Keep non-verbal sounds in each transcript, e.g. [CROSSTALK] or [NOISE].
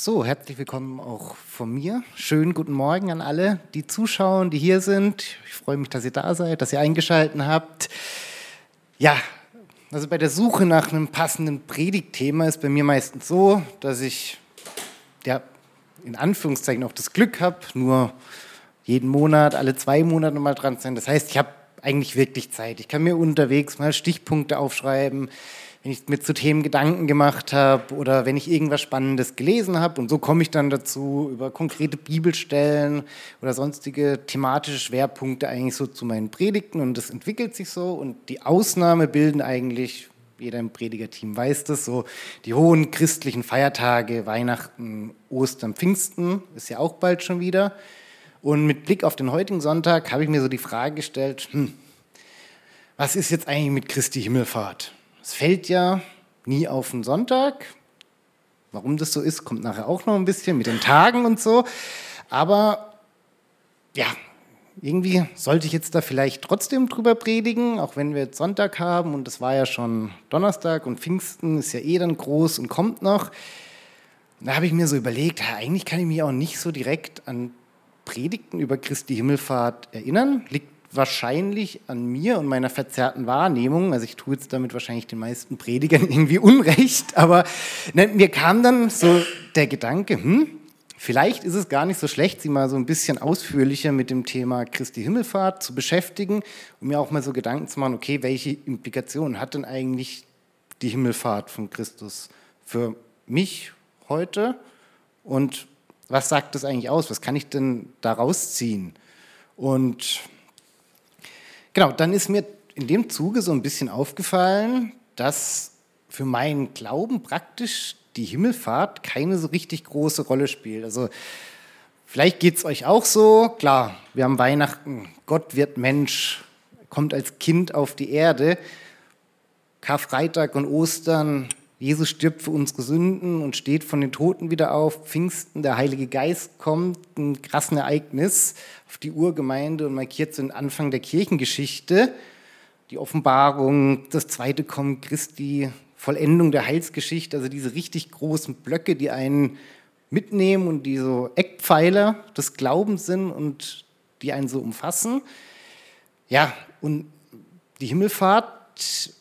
So, herzlich willkommen auch von mir. Schönen guten Morgen an alle, die zuschauen, die hier sind. Ich freue mich, dass ihr da seid, dass ihr eingeschaltet habt. Ja, also bei der Suche nach einem passenden Predigtthema ist bei mir meistens so, dass ich ja in Anführungszeichen auch das Glück habe, nur jeden Monat, alle zwei Monate mal dran zu sein. Das heißt, ich habe eigentlich wirklich Zeit. Ich kann mir unterwegs mal Stichpunkte aufschreiben wenn ich mir zu Themen Gedanken gemacht habe oder wenn ich irgendwas Spannendes gelesen habe. Und so komme ich dann dazu, über konkrete Bibelstellen oder sonstige thematische Schwerpunkte eigentlich so zu meinen Predigten. Und das entwickelt sich so. Und die Ausnahme bilden eigentlich, jeder im Predigerteam weiß das, so die hohen christlichen Feiertage, Weihnachten, Ostern, Pfingsten, ist ja auch bald schon wieder. Und mit Blick auf den heutigen Sonntag habe ich mir so die Frage gestellt, hm, was ist jetzt eigentlich mit Christi Himmelfahrt? Es fällt ja nie auf den Sonntag. Warum das so ist, kommt nachher auch noch ein bisschen mit den Tagen und so. Aber ja, irgendwie sollte ich jetzt da vielleicht trotzdem drüber predigen, auch wenn wir jetzt Sonntag haben und das war ja schon Donnerstag und Pfingsten ist ja eh dann groß und kommt noch. Da habe ich mir so überlegt, eigentlich kann ich mich auch nicht so direkt an Predigten über Christi Himmelfahrt erinnern. Liegt wahrscheinlich an mir und meiner verzerrten Wahrnehmung. Also ich tue jetzt damit wahrscheinlich den meisten Predigern [LAUGHS] irgendwie Unrecht, aber ne, mir kam dann so der Gedanke, hm, vielleicht ist es gar nicht so schlecht, sie mal so ein bisschen ausführlicher mit dem Thema Christi Himmelfahrt zu beschäftigen, um mir auch mal so Gedanken zu machen, okay, welche Implikationen hat denn eigentlich die Himmelfahrt von Christus für mich heute und was sagt das eigentlich aus? Was kann ich denn daraus ziehen? Und Genau, dann ist mir in dem Zuge so ein bisschen aufgefallen, dass für meinen Glauben praktisch die Himmelfahrt keine so richtig große Rolle spielt. Also vielleicht geht es euch auch so, klar, wir haben Weihnachten, Gott wird Mensch, kommt als Kind auf die Erde. Karfreitag und Ostern, Jesus stirbt für unsere Sünden und steht von den Toten wieder auf. Pfingsten, der Heilige Geist kommt, ein krasses Ereignis auf die Urgemeinde und markiert so den Anfang der Kirchengeschichte. Die Offenbarung, das zweite Kommen Christi, Vollendung der Heilsgeschichte, also diese richtig großen Blöcke, die einen mitnehmen und die so Eckpfeiler des Glaubens sind und die einen so umfassen. Ja, und die Himmelfahrt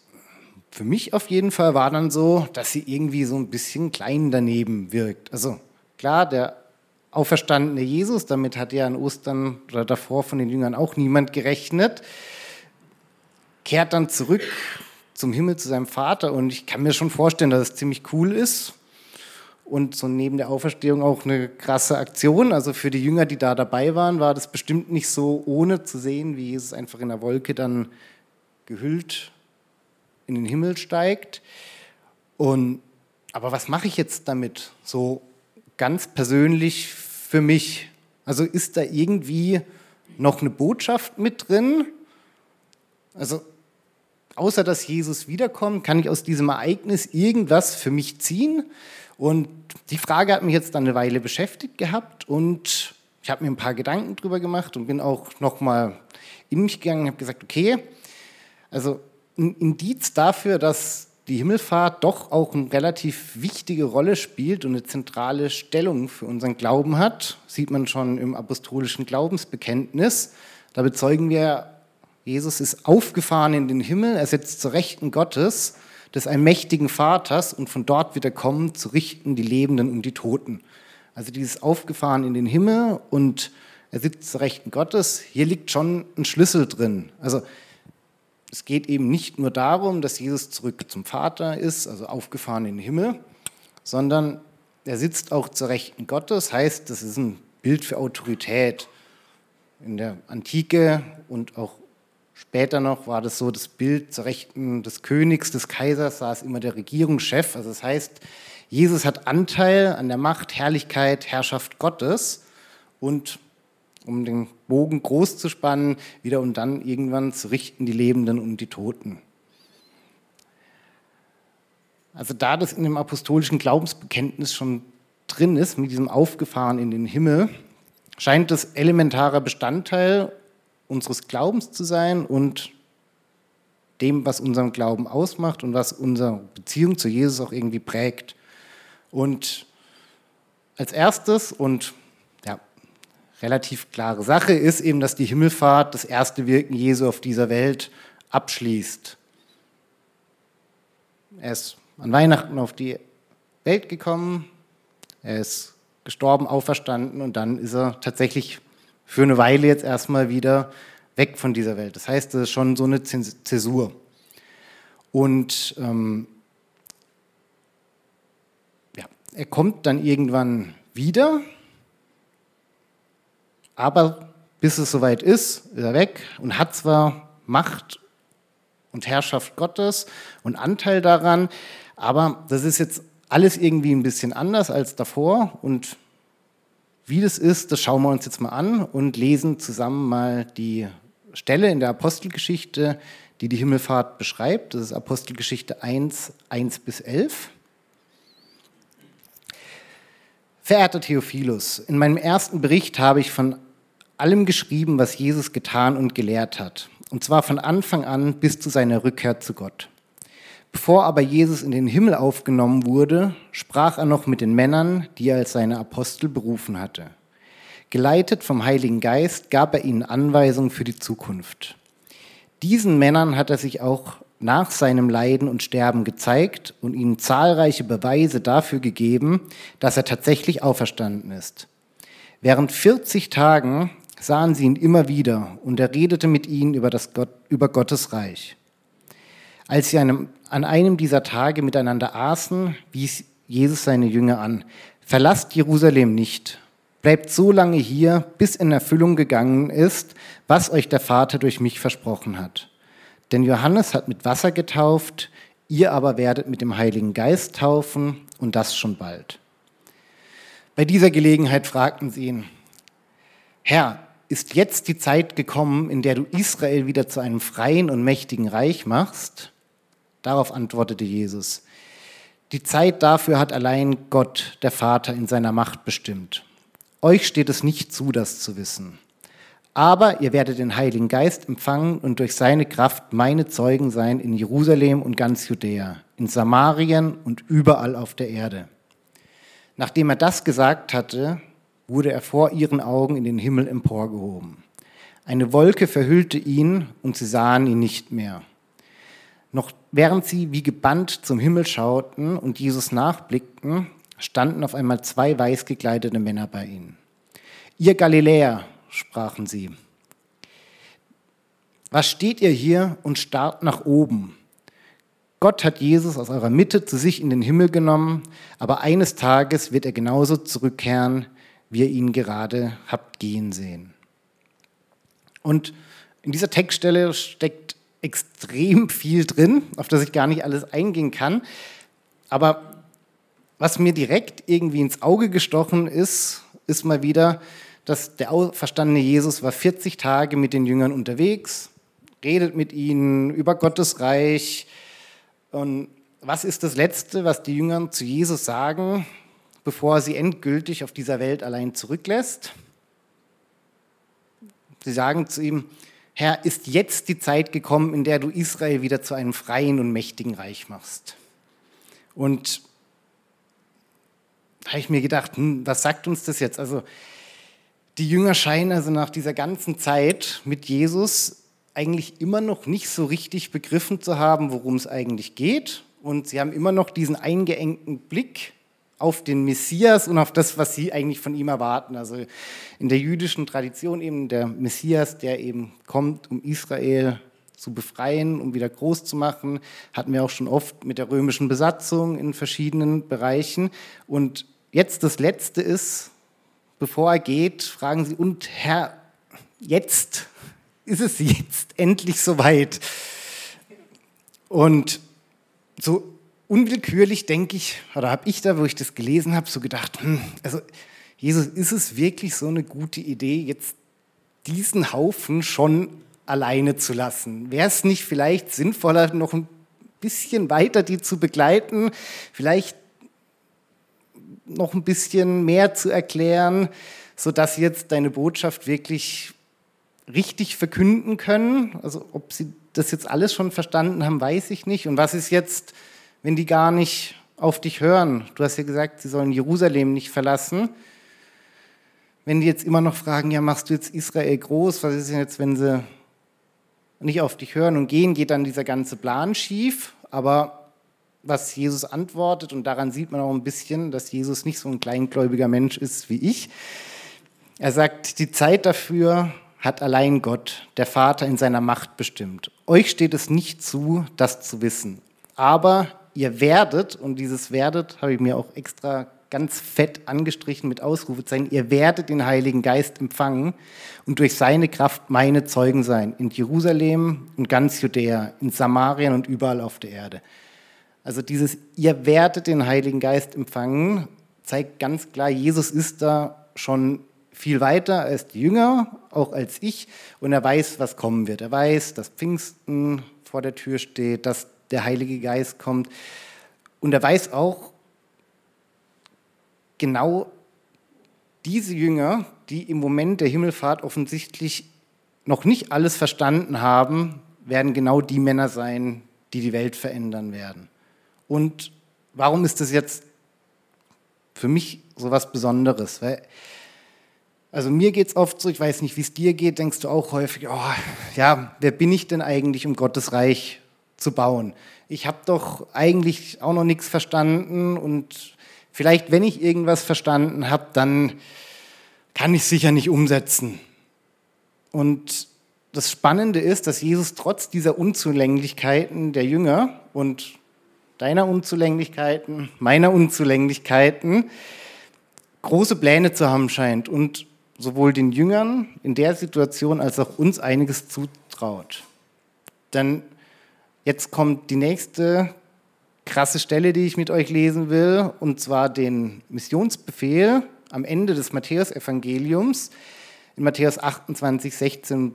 für mich auf jeden Fall war dann so, dass sie irgendwie so ein bisschen klein daneben wirkt. Also klar, der auferstandene Jesus, damit hat ja an Ostern oder davor von den Jüngern auch niemand gerechnet, kehrt dann zurück zum Himmel zu seinem Vater und ich kann mir schon vorstellen, dass es ziemlich cool ist und so neben der Auferstehung auch eine krasse Aktion. Also für die Jünger, die da dabei waren, war das bestimmt nicht so ohne zu sehen, wie Jesus einfach in der Wolke dann gehüllt in den Himmel steigt. Und, aber was mache ich jetzt damit so ganz persönlich für mich? Also ist da irgendwie noch eine Botschaft mit drin? Also außer dass Jesus wiederkommt, kann ich aus diesem Ereignis irgendwas für mich ziehen? Und die Frage hat mich jetzt dann eine Weile beschäftigt gehabt und ich habe mir ein paar Gedanken drüber gemacht und bin auch noch mal in mich gegangen und habe gesagt, okay, also ein Indiz dafür, dass die Himmelfahrt doch auch eine relativ wichtige Rolle spielt und eine zentrale Stellung für unseren Glauben hat, sieht man schon im apostolischen Glaubensbekenntnis. Da bezeugen wir, Jesus ist aufgefahren in den Himmel, er sitzt zur Rechten Gottes, des allmächtigen Vaters und von dort wird er kommen, zu richten die Lebenden und die Toten. Also dieses Aufgefahren in den Himmel und er sitzt zur Rechten Gottes, hier liegt schon ein Schlüssel drin. Also es geht eben nicht nur darum, dass Jesus zurück zum Vater ist, also aufgefahren in den Himmel, sondern er sitzt auch zur Rechten Gottes, heißt, das ist ein Bild für Autorität. In der Antike und auch später noch war das so, das Bild zur Rechten des Königs, des Kaisers saß immer der Regierungschef. Also das heißt, Jesus hat Anteil an der Macht, Herrlichkeit, Herrschaft Gottes und um den Bogen groß zu spannen, wieder und dann irgendwann zu richten die Lebenden und die Toten. Also da das in dem apostolischen Glaubensbekenntnis schon drin ist, mit diesem Aufgefahren in den Himmel, scheint das elementarer Bestandteil unseres Glaubens zu sein und dem, was unseren Glauben ausmacht und was unsere Beziehung zu Jesus auch irgendwie prägt. Und als erstes und relativ klare Sache ist eben, dass die Himmelfahrt das erste Wirken Jesu auf dieser Welt abschließt. Er ist an Weihnachten auf die Welt gekommen, er ist gestorben, auferstanden und dann ist er tatsächlich für eine Weile jetzt erstmal wieder weg von dieser Welt. Das heißt, das ist schon so eine Zäsur. Und ähm, ja, er kommt dann irgendwann wieder, aber bis es soweit ist, ist er weg und hat zwar Macht und Herrschaft Gottes und Anteil daran, aber das ist jetzt alles irgendwie ein bisschen anders als davor und wie das ist, das schauen wir uns jetzt mal an und lesen zusammen mal die Stelle in der Apostelgeschichte, die die Himmelfahrt beschreibt. Das ist Apostelgeschichte 1, 1 bis 11. Verehrter Theophilus, in meinem ersten Bericht habe ich von allem geschrieben, was Jesus getan und gelehrt hat, und zwar von Anfang an bis zu seiner Rückkehr zu Gott. Bevor aber Jesus in den Himmel aufgenommen wurde, sprach er noch mit den Männern, die er als seine Apostel berufen hatte. Geleitet vom Heiligen Geist gab er ihnen Anweisungen für die Zukunft. Diesen Männern hat er sich auch nach seinem Leiden und Sterben gezeigt und ihnen zahlreiche Beweise dafür gegeben, dass er tatsächlich auferstanden ist. Während 40 Tagen sahen sie ihn immer wieder und er redete mit ihnen über, das Gott, über Gottes Reich. Als sie einem, an einem dieser Tage miteinander aßen, wies Jesus seine Jünger an, verlasst Jerusalem nicht, bleibt so lange hier, bis in Erfüllung gegangen ist, was euch der Vater durch mich versprochen hat. Denn Johannes hat mit Wasser getauft, ihr aber werdet mit dem Heiligen Geist taufen und das schon bald. Bei dieser Gelegenheit fragten sie ihn, Herr, ist jetzt die Zeit gekommen, in der du Israel wieder zu einem freien und mächtigen Reich machst? Darauf antwortete Jesus, die Zeit dafür hat allein Gott, der Vater, in seiner Macht bestimmt. Euch steht es nicht zu, das zu wissen. Aber ihr werdet den Heiligen Geist empfangen und durch seine Kraft meine Zeugen sein in Jerusalem und ganz Judäa, in Samarien und überall auf der Erde. Nachdem er das gesagt hatte, wurde er vor ihren Augen in den Himmel emporgehoben. Eine Wolke verhüllte ihn und sie sahen ihn nicht mehr. Noch während sie wie gebannt zum Himmel schauten und Jesus nachblickten, standen auf einmal zwei weiß gekleidete Männer bei ihnen. Ihr Galiläer, sprachen sie. Was steht ihr hier und starrt nach oben? Gott hat Jesus aus eurer Mitte zu sich in den Himmel genommen, aber eines Tages wird er genauso zurückkehren, wie ihr ihn gerade habt gehen sehen. Und in dieser Textstelle steckt extrem viel drin, auf das ich gar nicht alles eingehen kann. Aber was mir direkt irgendwie ins Auge gestochen ist, ist mal wieder, dass der auferstandene Jesus war 40 Tage mit den Jüngern unterwegs, redet mit ihnen über Gottes Reich. Und was ist das Letzte, was die Jünger zu Jesus sagen, bevor er sie endgültig auf dieser Welt allein zurücklässt? Sie sagen zu ihm, Herr, ist jetzt die Zeit gekommen, in der du Israel wieder zu einem freien und mächtigen Reich machst. Und da habe ich mir gedacht, hm, was sagt uns das jetzt? Also die Jünger scheinen also nach dieser ganzen Zeit mit Jesus eigentlich immer noch nicht so richtig begriffen zu haben, worum es eigentlich geht. Und sie haben immer noch diesen eingeengten Blick auf den Messias und auf das, was sie eigentlich von ihm erwarten. Also in der jüdischen Tradition eben der Messias, der eben kommt, um Israel zu befreien, um wieder groß zu machen, hatten wir auch schon oft mit der römischen Besatzung in verschiedenen Bereichen. Und jetzt das Letzte ist, bevor er geht, fragen sie, und Herr, jetzt ist es jetzt endlich soweit. Und so unwillkürlich denke ich, oder habe ich da, wo ich das gelesen habe, so gedacht, hm, also Jesus, ist es wirklich so eine gute Idee, jetzt diesen Haufen schon alleine zu lassen? Wäre es nicht vielleicht sinnvoller, noch ein bisschen weiter die zu begleiten, vielleicht noch ein bisschen mehr zu erklären, sodass jetzt deine Botschaft wirklich richtig verkünden können. Also ob sie das jetzt alles schon verstanden haben, weiß ich nicht. Und was ist jetzt, wenn die gar nicht auf dich hören. Du hast ja gesagt, sie sollen Jerusalem nicht verlassen. Wenn die jetzt immer noch fragen, ja, machst du jetzt Israel groß? Was ist denn jetzt, wenn sie nicht auf dich hören und gehen, geht dann dieser ganze Plan schief. Aber was Jesus antwortet, und daran sieht man auch ein bisschen, dass Jesus nicht so ein kleingläubiger Mensch ist wie ich. Er sagt, die Zeit dafür hat allein Gott, der Vater, in seiner Macht bestimmt. Euch steht es nicht zu, das zu wissen. Aber ihr werdet, und dieses werdet habe ich mir auch extra ganz fett angestrichen mit Ausrufezeichen, ihr werdet den Heiligen Geist empfangen und durch seine Kraft meine Zeugen sein, in Jerusalem und ganz Judäa, in Samarien und überall auf der Erde. Also dieses, ihr werdet den Heiligen Geist empfangen, zeigt ganz klar, Jesus ist da schon viel weiter als die Jünger, auch als ich, und er weiß, was kommen wird. Er weiß, dass Pfingsten vor der Tür steht, dass der Heilige Geist kommt. Und er weiß auch genau diese Jünger, die im Moment der Himmelfahrt offensichtlich noch nicht alles verstanden haben, werden genau die Männer sein, die die Welt verändern werden. Und warum ist das jetzt für mich so was Besonderes? Weil, also mir geht es oft so, ich weiß nicht, wie es dir geht, denkst du auch häufig, oh, ja, wer bin ich denn eigentlich, um Gottes Reich zu bauen? Ich habe doch eigentlich auch noch nichts verstanden und vielleicht, wenn ich irgendwas verstanden habe, dann kann ich sicher nicht umsetzen. Und das Spannende ist, dass Jesus trotz dieser Unzulänglichkeiten der Jünger und deiner Unzulänglichkeiten, meiner Unzulänglichkeiten, große Pläne zu haben scheint und sowohl den Jüngern in der Situation als auch uns einiges zutraut. Denn jetzt kommt die nächste krasse Stelle, die ich mit euch lesen will, und zwar den Missionsbefehl am Ende des Matthäusevangeliums in Matthäus 28, 16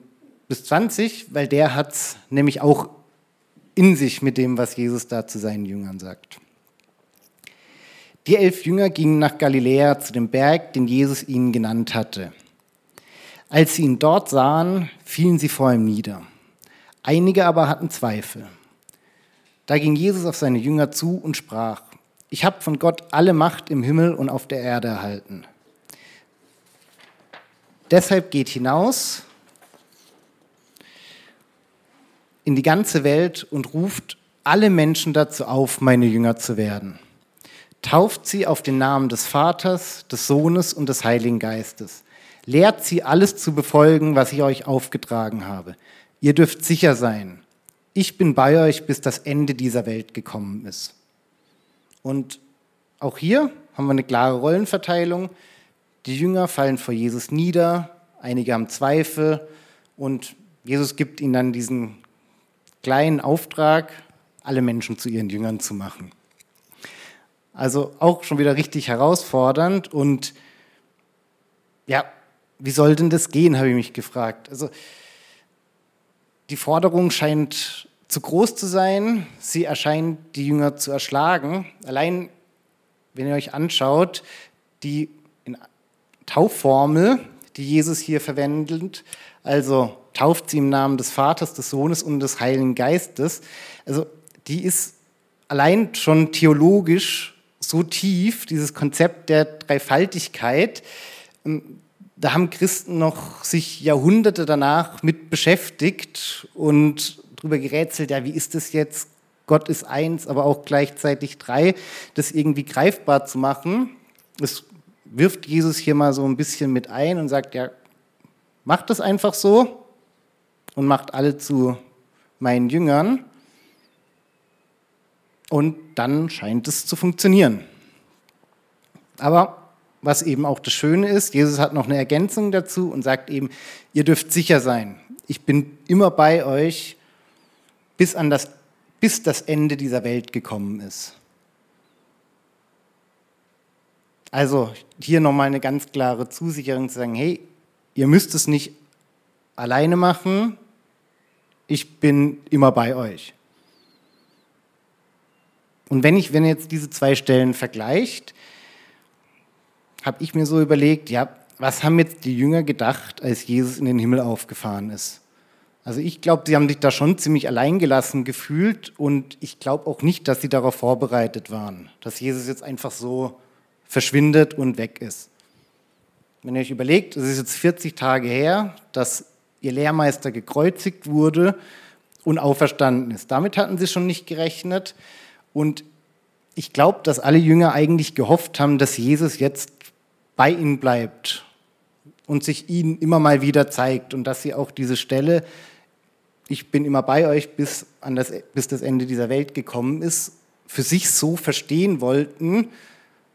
bis 20, weil der hat es nämlich auch in sich mit dem, was Jesus da zu seinen Jüngern sagt. Die elf Jünger gingen nach Galiläa zu dem Berg, den Jesus ihnen genannt hatte. Als sie ihn dort sahen, fielen sie vor ihm nieder. Einige aber hatten Zweifel. Da ging Jesus auf seine Jünger zu und sprach, ich habe von Gott alle Macht im Himmel und auf der Erde erhalten. Deshalb geht hinaus in die ganze Welt und ruft alle Menschen dazu auf, meine Jünger zu werden. Tauft sie auf den Namen des Vaters, des Sohnes und des Heiligen Geistes. Lehrt sie alles zu befolgen, was ich euch aufgetragen habe. Ihr dürft sicher sein, ich bin bei euch, bis das Ende dieser Welt gekommen ist. Und auch hier haben wir eine klare Rollenverteilung. Die Jünger fallen vor Jesus nieder, einige haben Zweifel und Jesus gibt ihnen dann diesen kleinen Auftrag, alle Menschen zu ihren Jüngern zu machen. Also auch schon wieder richtig herausfordernd und ja, wie soll denn das gehen, habe ich mich gefragt. Also die Forderung scheint zu groß zu sein, sie erscheint die Jünger zu erschlagen. Allein, wenn ihr euch anschaut, die Taufformel, die Jesus hier verwendet, also tauft sie im Namen des Vaters, des Sohnes und des Heiligen Geistes, also die ist allein schon theologisch so tief, dieses Konzept der Dreifaltigkeit, da haben Christen noch sich Jahrhunderte danach mit beschäftigt und darüber gerätselt, ja, wie ist das jetzt? Gott ist eins, aber auch gleichzeitig drei, das irgendwie greifbar zu machen. Das wirft Jesus hier mal so ein bisschen mit ein und sagt, ja, macht das einfach so und macht alle zu meinen Jüngern. Und dann scheint es zu funktionieren. Aber was eben auch das Schöne ist, Jesus hat noch eine Ergänzung dazu und sagt eben, ihr dürft sicher sein, ich bin immer bei euch, bis, an das, bis das Ende dieser Welt gekommen ist. Also hier nochmal eine ganz klare Zusicherung zu sagen, hey, ihr müsst es nicht alleine machen, ich bin immer bei euch. Und wenn ich, wenn ihr jetzt diese zwei Stellen vergleicht, habe ich mir so überlegt, ja, was haben jetzt die Jünger gedacht, als Jesus in den Himmel aufgefahren ist? Also ich glaube, sie haben sich da schon ziemlich alleingelassen gefühlt und ich glaube auch nicht, dass sie darauf vorbereitet waren, dass Jesus jetzt einfach so verschwindet und weg ist. Wenn ihr euch überlegt, es ist jetzt 40 Tage her, dass ihr Lehrmeister gekreuzigt wurde und auferstanden ist. Damit hatten sie schon nicht gerechnet und ich glaube, dass alle Jünger eigentlich gehofft haben, dass Jesus jetzt bei ihnen bleibt und sich ihnen immer mal wieder zeigt und dass sie auch diese Stelle, ich bin immer bei euch, bis, an das, bis das Ende dieser Welt gekommen ist, für sich so verstehen wollten,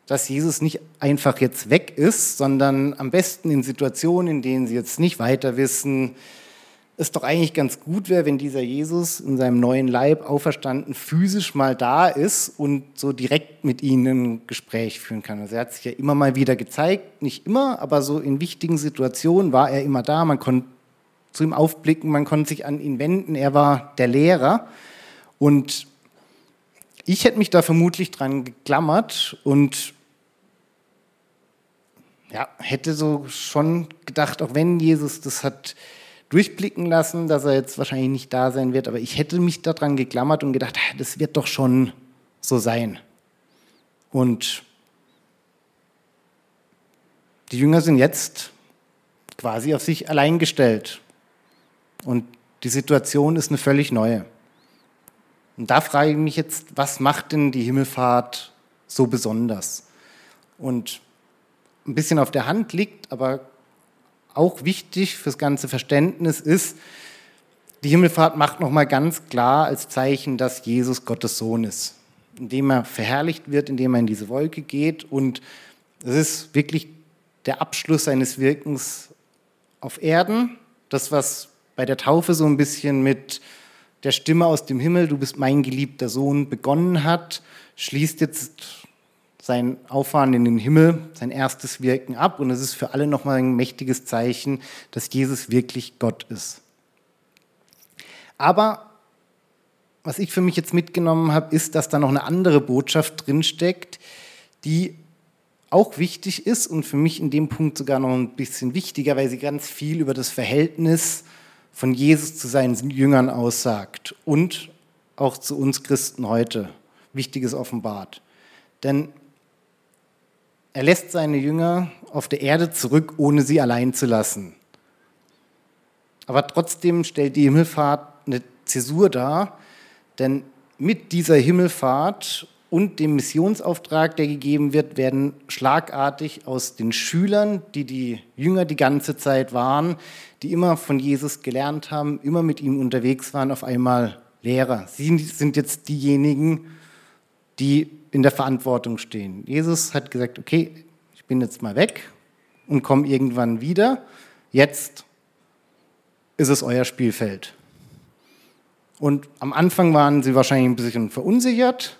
dass Jesus nicht einfach jetzt weg ist, sondern am besten in Situationen, in denen sie jetzt nicht weiter wissen, es doch eigentlich ganz gut wäre, wenn dieser Jesus in seinem neuen Leib auferstanden physisch mal da ist und so direkt mit ihnen ein Gespräch führen kann. Also er hat sich ja immer mal wieder gezeigt, nicht immer, aber so in wichtigen Situationen war er immer da. Man konnte zu ihm aufblicken, man konnte sich an ihn wenden. Er war der Lehrer und ich hätte mich da vermutlich dran geklammert und ja, hätte so schon gedacht, auch wenn Jesus das hat durchblicken lassen, dass er jetzt wahrscheinlich nicht da sein wird, aber ich hätte mich daran geklammert und gedacht, das wird doch schon so sein. Und die Jünger sind jetzt quasi auf sich allein gestellt. Und die Situation ist eine völlig neue. Und da frage ich mich jetzt, was macht denn die Himmelfahrt so besonders? Und ein bisschen auf der Hand liegt, aber auch wichtig fürs ganze Verständnis ist, die Himmelfahrt macht nochmal ganz klar als Zeichen, dass Jesus Gottes Sohn ist, indem er verherrlicht wird, indem er in diese Wolke geht und es ist wirklich der Abschluss seines Wirkens auf Erden, das was bei der Taufe so ein bisschen mit der Stimme aus dem Himmel, du bist mein geliebter Sohn, begonnen hat, schließt jetzt sein Auffahren in den Himmel, sein erstes Wirken ab. Und es ist für alle nochmal ein mächtiges Zeichen, dass Jesus wirklich Gott ist. Aber was ich für mich jetzt mitgenommen habe, ist, dass da noch eine andere Botschaft drinsteckt, die auch wichtig ist und für mich in dem Punkt sogar noch ein bisschen wichtiger, weil sie ganz viel über das Verhältnis von Jesus zu seinen Jüngern aussagt und auch zu uns Christen heute Wichtiges offenbart. Denn er lässt seine Jünger auf der Erde zurück, ohne sie allein zu lassen. Aber trotzdem stellt die Himmelfahrt eine Zäsur dar, denn mit dieser Himmelfahrt und dem Missionsauftrag, der gegeben wird, werden schlagartig aus den Schülern, die die Jünger die ganze Zeit waren, die immer von Jesus gelernt haben, immer mit ihm unterwegs waren, auf einmal Lehrer. Sie sind jetzt diejenigen, die in der Verantwortung stehen. Jesus hat gesagt, okay, ich bin jetzt mal weg und komme irgendwann wieder. Jetzt ist es euer Spielfeld. Und am Anfang waren sie wahrscheinlich ein bisschen verunsichert,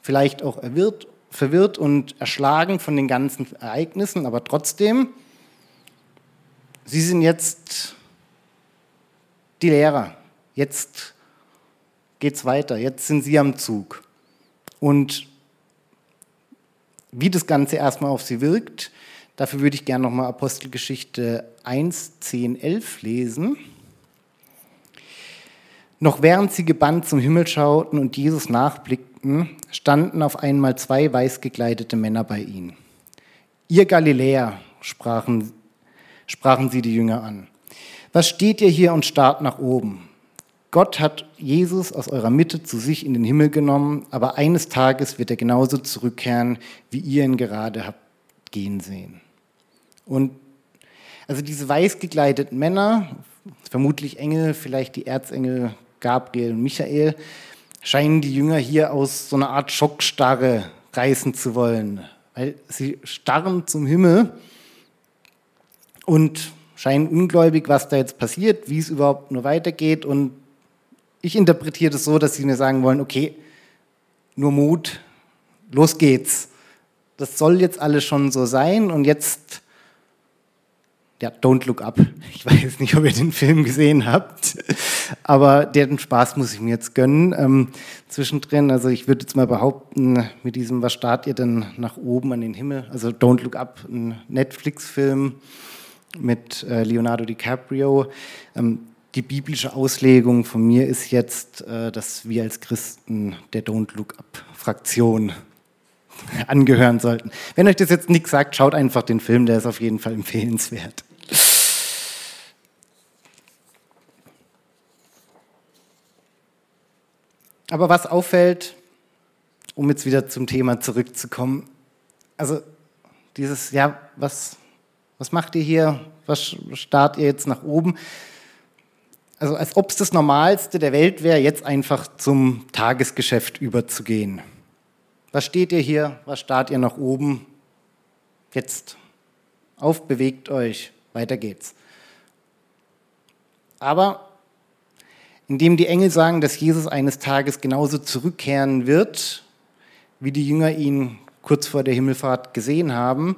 vielleicht auch erwirrt, verwirrt und erschlagen von den ganzen Ereignissen, aber trotzdem, sie sind jetzt die Lehrer. Jetzt geht es weiter, jetzt sind sie am Zug. Und wie das Ganze erstmal auf sie wirkt, dafür würde ich gerne nochmal Apostelgeschichte 1, 10, 11 lesen. Noch während sie gebannt zum Himmel schauten und Jesus nachblickten, standen auf einmal zwei weiß gekleidete Männer bei ihnen. Ihr Galiläer, sprachen, sprachen sie die Jünger an. Was steht ihr hier und starrt nach oben? Gott hat Jesus aus eurer Mitte zu sich in den Himmel genommen, aber eines Tages wird er genauso zurückkehren, wie ihr ihn gerade habt gehen sehen. Und also diese weiß gekleideten Männer, vermutlich Engel, vielleicht die Erzengel Gabriel und Michael, scheinen die Jünger hier aus so einer Art Schockstarre reißen zu wollen, weil sie starren zum Himmel und scheinen ungläubig, was da jetzt passiert, wie es überhaupt nur weitergeht und ich interpretiere das so, dass sie mir sagen wollen, okay, nur Mut, los geht's. Das soll jetzt alles schon so sein und jetzt, ja, Don't Look Up. Ich weiß nicht, ob ihr den Film gesehen habt, aber den Spaß muss ich mir jetzt gönnen ähm, zwischendrin. Also ich würde jetzt mal behaupten, mit diesem Was starrt ihr denn nach oben an den Himmel? Also Don't Look Up, ein Netflix-Film mit äh, Leonardo DiCaprio. Ähm, die biblische Auslegung von mir ist jetzt, äh, dass wir als Christen der Don't Look Up-Fraktion [LAUGHS] angehören sollten. Wenn euch das jetzt nichts sagt, schaut einfach den Film, der ist auf jeden Fall empfehlenswert. Aber was auffällt, um jetzt wieder zum Thema zurückzukommen, also dieses, ja, was, was macht ihr hier? Was starrt ihr jetzt nach oben? Also als ob es das Normalste der Welt wäre, jetzt einfach zum Tagesgeschäft überzugehen. Was steht ihr hier? Was starrt ihr nach oben? Jetzt auf, bewegt euch, weiter geht's. Aber indem die Engel sagen, dass Jesus eines Tages genauso zurückkehren wird, wie die Jünger ihn kurz vor der Himmelfahrt gesehen haben,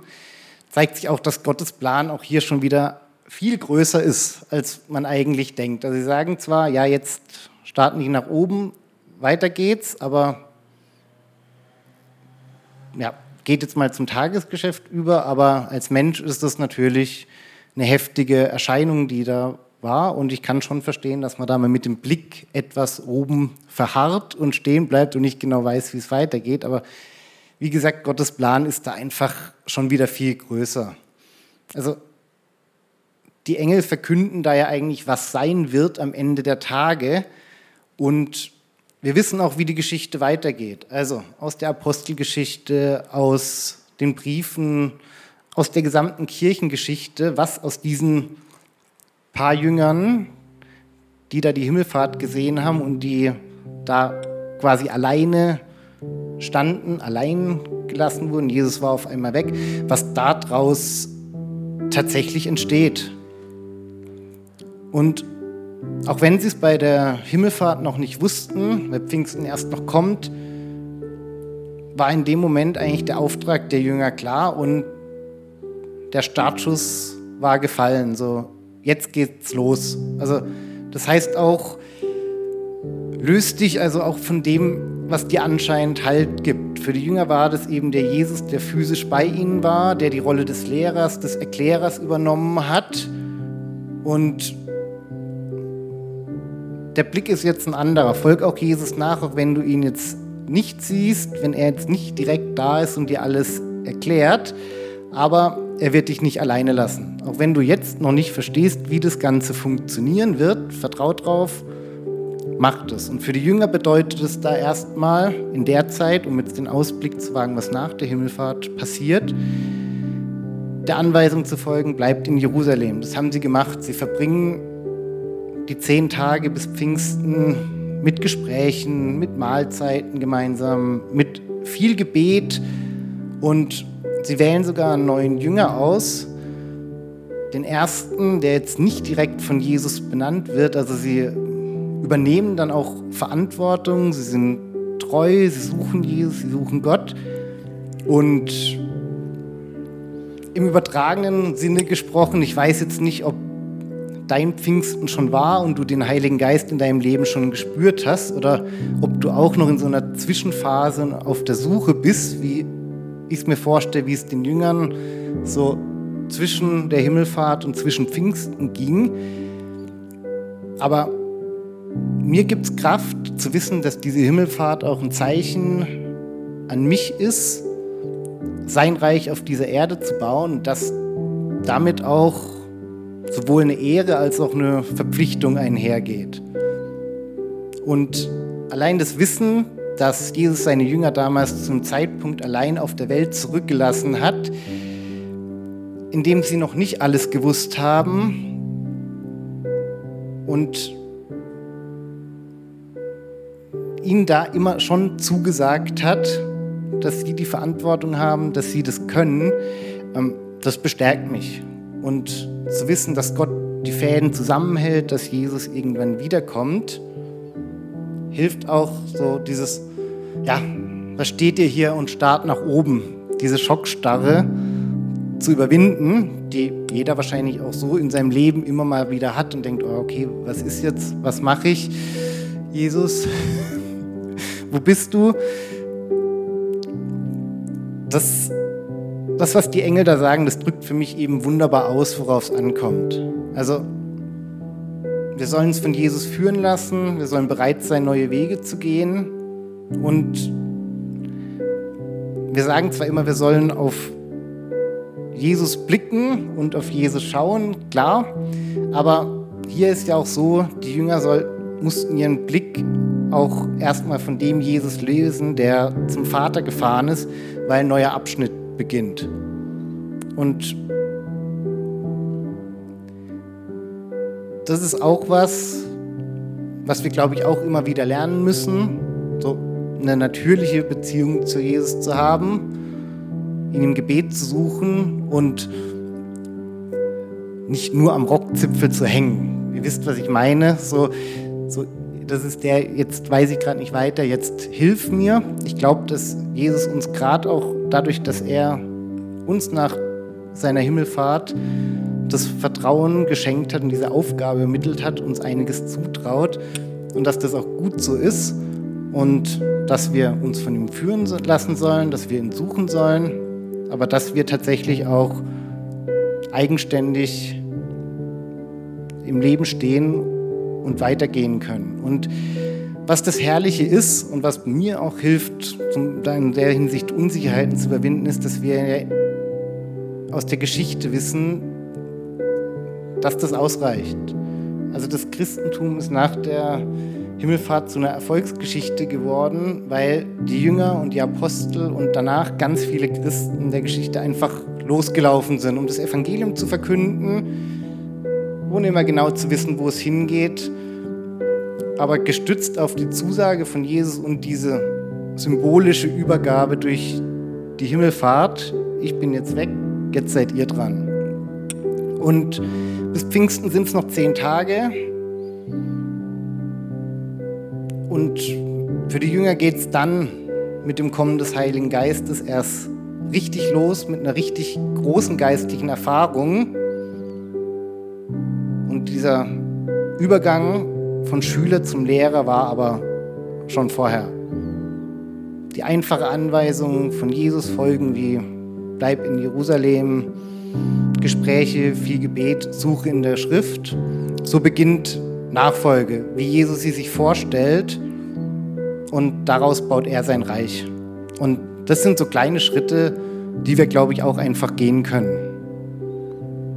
zeigt sich auch, dass Gottes Plan auch hier schon wieder viel größer ist, als man eigentlich denkt. Also sie sagen zwar, ja, jetzt starten die nach oben, weiter geht's, aber ja, geht jetzt mal zum Tagesgeschäft über, aber als Mensch ist das natürlich eine heftige Erscheinung, die da war. Und ich kann schon verstehen, dass man da mal mit dem Blick etwas oben verharrt und stehen bleibt und nicht genau weiß, wie es weitergeht. Aber wie gesagt, Gottes Plan ist da einfach schon wieder viel größer. Also die Engel verkünden da ja eigentlich, was sein wird am Ende der Tage. Und wir wissen auch, wie die Geschichte weitergeht. Also aus der Apostelgeschichte, aus den Briefen, aus der gesamten Kirchengeschichte, was aus diesen paar Jüngern, die da die Himmelfahrt gesehen haben und die da quasi alleine standen, allein gelassen wurden. Jesus war auf einmal weg, was daraus tatsächlich entsteht. Und auch wenn sie es bei der Himmelfahrt noch nicht wussten, weil Pfingsten erst noch kommt, war in dem Moment eigentlich der Auftrag der Jünger klar und der Startschuss war gefallen. So, jetzt geht's los. Also, das heißt auch, löst dich also auch von dem, was dir anscheinend Halt gibt. Für die Jünger war das eben der Jesus, der physisch bei ihnen war, der die Rolle des Lehrers, des Erklärers übernommen hat und der Blick ist jetzt ein anderer. Folg auch Jesus nach, auch wenn du ihn jetzt nicht siehst, wenn er jetzt nicht direkt da ist und dir alles erklärt. Aber er wird dich nicht alleine lassen. Auch wenn du jetzt noch nicht verstehst, wie das Ganze funktionieren wird, vertraut drauf, mach das. Und für die Jünger bedeutet es da erstmal in der Zeit, um jetzt den Ausblick zu wagen, was nach der Himmelfahrt passiert, der Anweisung zu folgen, bleibt in Jerusalem. Das haben sie gemacht. Sie verbringen die zehn Tage bis Pfingsten mit Gesprächen, mit Mahlzeiten gemeinsam, mit viel Gebet. Und sie wählen sogar einen neuen Jünger aus, den ersten, der jetzt nicht direkt von Jesus benannt wird. Also sie übernehmen dann auch Verantwortung, sie sind treu, sie suchen Jesus, sie suchen Gott. Und im übertragenen Sinne gesprochen, ich weiß jetzt nicht, ob dein Pfingsten schon war und du den Heiligen Geist in deinem Leben schon gespürt hast oder ob du auch noch in so einer Zwischenphase auf der Suche bist, wie ich es mir vorstelle, wie es den Jüngern so zwischen der Himmelfahrt und zwischen Pfingsten ging. Aber mir gibt es Kraft zu wissen, dass diese Himmelfahrt auch ein Zeichen an mich ist, sein Reich auf dieser Erde zu bauen dass damit auch sowohl eine Ehre als auch eine Verpflichtung einhergeht. Und allein das Wissen, dass Jesus seine Jünger damals zum Zeitpunkt allein auf der Welt zurückgelassen hat, indem sie noch nicht alles gewusst haben und ihnen da immer schon zugesagt hat, dass sie die Verantwortung haben, dass sie das können, ähm, das bestärkt mich. Und zu wissen, dass Gott die Fäden zusammenhält, dass Jesus irgendwann wiederkommt, hilft auch so dieses, ja, was steht ihr hier und starrt nach oben, diese Schockstarre zu überwinden, die jeder wahrscheinlich auch so in seinem Leben immer mal wieder hat und denkt, oh, okay, was ist jetzt, was mache ich, Jesus, [LAUGHS] wo bist du? Das das, was die Engel da sagen, das drückt für mich eben wunderbar aus, worauf es ankommt. Also, wir sollen uns von Jesus führen lassen, wir sollen bereit sein, neue Wege zu gehen. Und wir sagen zwar immer, wir sollen auf Jesus blicken und auf Jesus schauen, klar, aber hier ist ja auch so, die Jünger soll, mussten ihren Blick auch erstmal von dem Jesus lesen, der zum Vater gefahren ist, weil ein neuer Abschnitt beginnt. Und das ist auch was, was wir, glaube ich, auch immer wieder lernen müssen, so eine natürliche Beziehung zu Jesus zu haben, ihn im Gebet zu suchen und nicht nur am Rockzipfel zu hängen. Ihr wisst, was ich meine. So, so das ist der, jetzt weiß ich gerade nicht weiter, jetzt hilf mir. Ich glaube, dass Jesus uns gerade auch dadurch, dass er uns nach seiner Himmelfahrt das Vertrauen geschenkt hat und diese Aufgabe ermittelt hat, uns einiges zutraut und dass das auch gut so ist und dass wir uns von ihm führen lassen sollen, dass wir ihn suchen sollen, aber dass wir tatsächlich auch eigenständig im Leben stehen und weitergehen können. Und was das Herrliche ist und was mir auch hilft, in der Hinsicht Unsicherheiten zu überwinden, ist, dass wir aus der Geschichte wissen, dass das ausreicht. Also das Christentum ist nach der Himmelfahrt zu einer Erfolgsgeschichte geworden, weil die Jünger und die Apostel und danach ganz viele Christen der Geschichte einfach losgelaufen sind, um das Evangelium zu verkünden ohne immer genau zu wissen, wo es hingeht, aber gestützt auf die Zusage von Jesus und diese symbolische Übergabe durch die Himmelfahrt, ich bin jetzt weg, jetzt seid ihr dran. Und bis Pfingsten sind es noch zehn Tage. Und für die Jünger geht es dann mit dem Kommen des Heiligen Geistes erst richtig los, mit einer richtig großen geistlichen Erfahrung. Und dieser Übergang von Schüler zum Lehrer war aber schon vorher. Die einfache Anweisung von Jesus folgen wie bleib in Jerusalem, Gespräche, viel Gebet, Suche in der Schrift. So beginnt Nachfolge, wie Jesus sie sich vorstellt und daraus baut er sein Reich. Und das sind so kleine Schritte, die wir, glaube ich, auch einfach gehen können.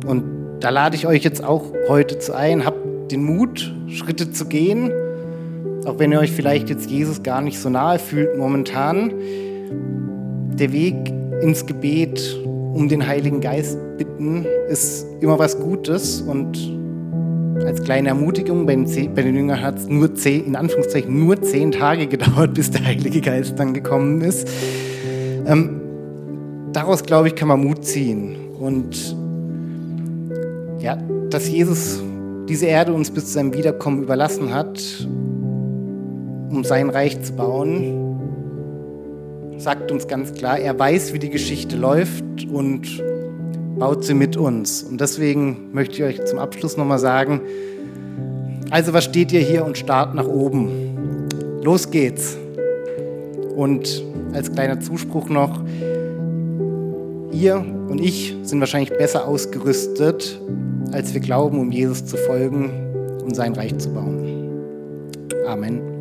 Und da lade ich euch jetzt auch heute zu ein. Den Mut, Schritte zu gehen, auch wenn ihr euch vielleicht jetzt Jesus gar nicht so nahe fühlt momentan. Der Weg ins Gebet um den Heiligen Geist bitten ist immer was Gutes und als kleine Ermutigung, bei den, bei den Jüngern hat es nur zehn, in Anführungszeichen nur zehn Tage gedauert, bis der Heilige Geist dann gekommen ist. Ähm, daraus, glaube ich, kann man Mut ziehen. Und ja, dass Jesus diese Erde uns bis zu seinem Wiederkommen überlassen hat, um sein Reich zu bauen, sagt uns ganz klar, er weiß, wie die Geschichte läuft und baut sie mit uns. Und deswegen möchte ich euch zum Abschluss nochmal sagen, also was steht ihr hier und starrt nach oben? Los geht's. Und als kleiner Zuspruch noch, ihr und ich sind wahrscheinlich besser ausgerüstet als wir glauben, um Jesus zu folgen und sein Reich zu bauen. Amen.